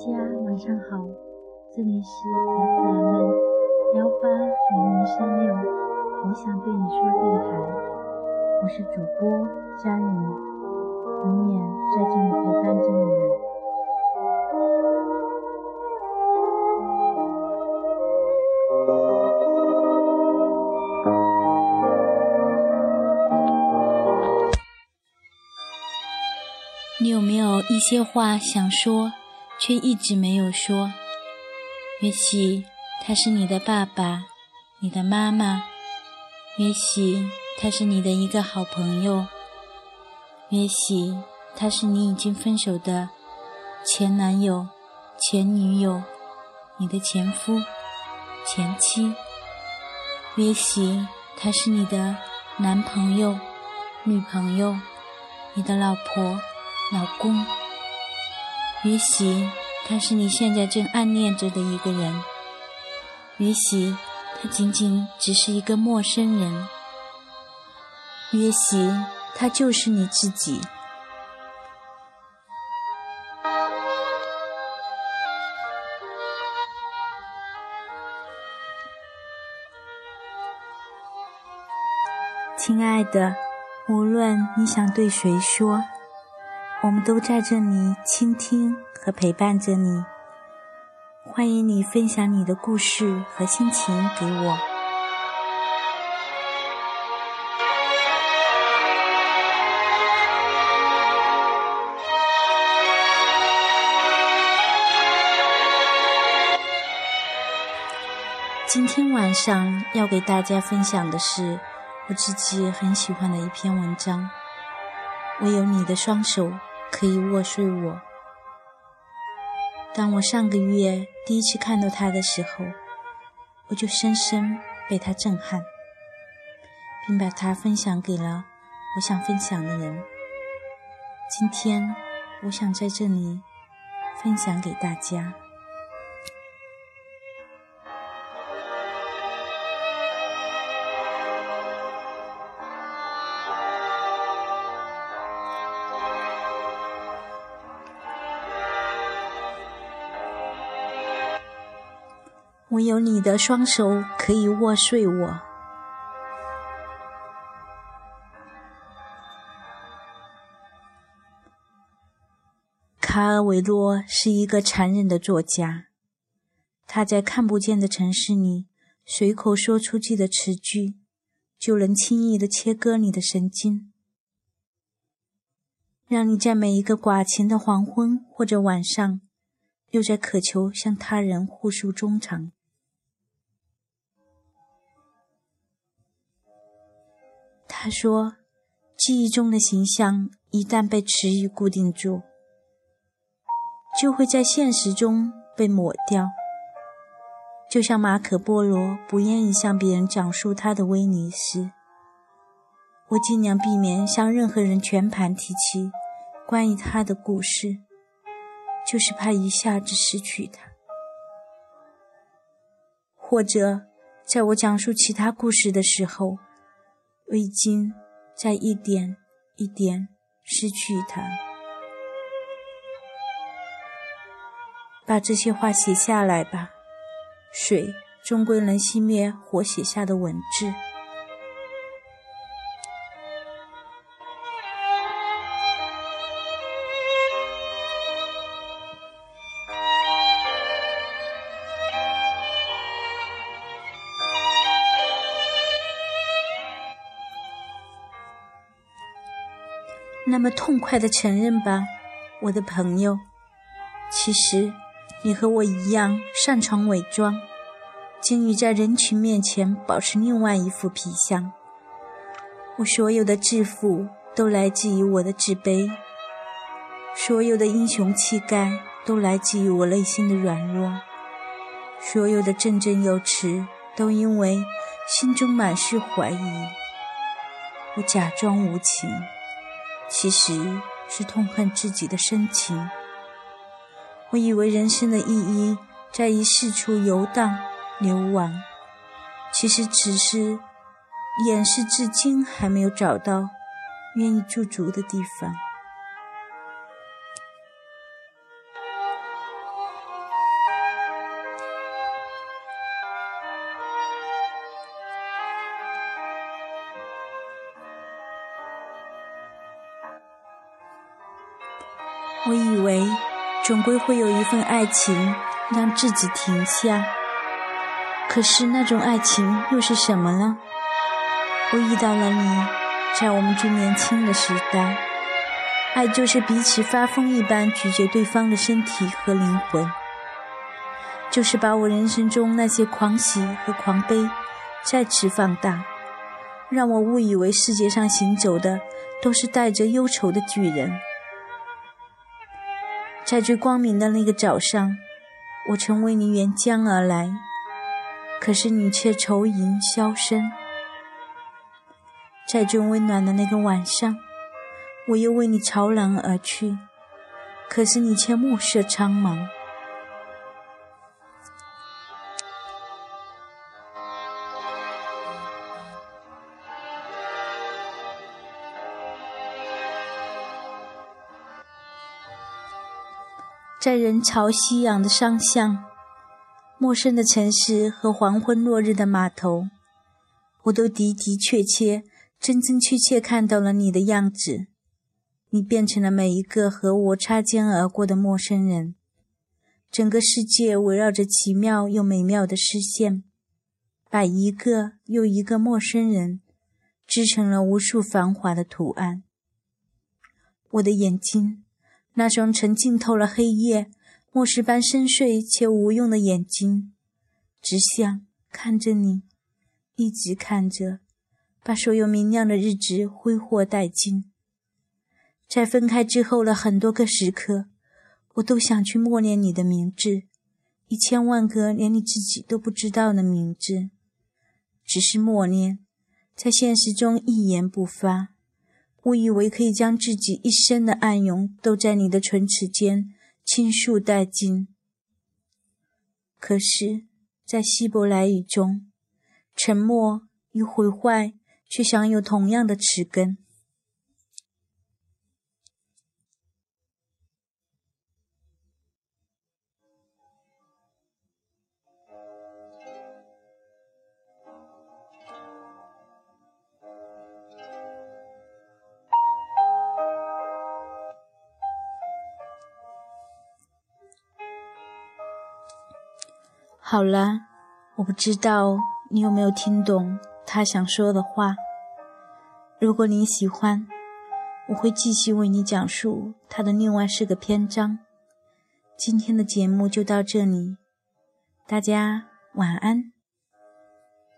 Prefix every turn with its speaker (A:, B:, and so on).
A: 家晚上好，这里是 FM 幺八零零三六，我想对你说电台，我是主播佳宇，永远在这里陪伴着你们。
B: 你有没有一些话想说？却一直没有说。也许他是你的爸爸，你的妈妈；也许他是你的一个好朋友；也许他是你已经分手的前男友、前女友、你的前夫、前妻；也许他是你的男朋友、女朋友、你的老婆、老公。也许他是你现在正暗恋着的一个人，也许他仅仅只是一个陌生人，也许他就是你自己。亲爱的，无论你想对谁说。我们都在这里倾听和陪伴着你，欢迎你分享你的故事和心情给我。今天晚上要给大家分享的是我自己很喜欢的一篇文章，《唯有你的双手》。可以握睡我。当我上个月第一次看到他的时候，我就深深被他震撼，并把它分享给了我想分享的人。今天，我想在这里分享给大家。我有你的双手可以握碎我。卡尔维诺是一个残忍的作家，他在看不见的城市里随口说出去的词句，就能轻易的切割你的神经，让你在每一个寡情的黄昏或者晚上，又在渴求向他人互诉衷肠。他说：“记忆中的形象一旦被词语固定住，就会在现实中被抹掉。就像马可·波罗不愿意向别人讲述他的威尼斯，我尽量避免向任何人全盘提起关于他的故事，就是怕一下子失去他。或者，在我讲述其他故事的时候。”我已经在一点一点失去它。把这些话写下来吧，水终归能熄灭火写下的文字。那么痛快的承认吧，我的朋友。其实，你和我一样擅长伪装，精于在人群面前保持另外一副皮相。我所有的自负都来自于我的自卑，所有的英雄气概都来自于我内心的软弱，所有的振振有词都因为心中满是怀疑。我假装无情。其实是痛恨自己的深情。我以为人生的意义在于四处游荡、流亡，其实只是掩饰至今还没有找到愿意驻足的地方。我以为总归会有一份爱情让自己停下，可是那种爱情又是什么呢？我遇到了你，在我们最年轻的时代，爱就是彼此发疯一般咀嚼对方的身体和灵魂，就是把我人生中那些狂喜和狂悲再次放大，让我误以为世界上行走的都是带着忧愁的巨人。在最光明的那个早上，我曾为你沿江而来，可是你却愁云消声。在最温暖的那个晚上，我又为你朝南而去，可是你却暮色苍茫。在人潮熙攘的商巷，陌生的城市和黄昏落日的码头，我都的的确确。真真切切看到了你的样子，你变成了每一个和我擦肩而过的陌生人。整个世界围绕着奇妙又美妙的视线，把一个又一个陌生人织成了无数繁华的图案。我的眼睛，那双曾浸透了黑夜、末世般深邃且无用的眼睛，只想看着你，一直看着。把所有明亮的日子挥霍殆尽。在分开之后的很多个时刻，我都想去默念你的名字，一千万个连你自己都不知道的名字，只是默念，在现实中一言不发。我以为可以将自己一生的暗涌都在你的唇齿间倾诉殆尽，可是，在希伯来语中，沉默与毁坏。却享有同样的词根。好了，我不知道你有没有听懂。他想说的话。如果你喜欢，我会继续为你讲述他的另外四个篇章。今天的节目就到这里，大家晚安。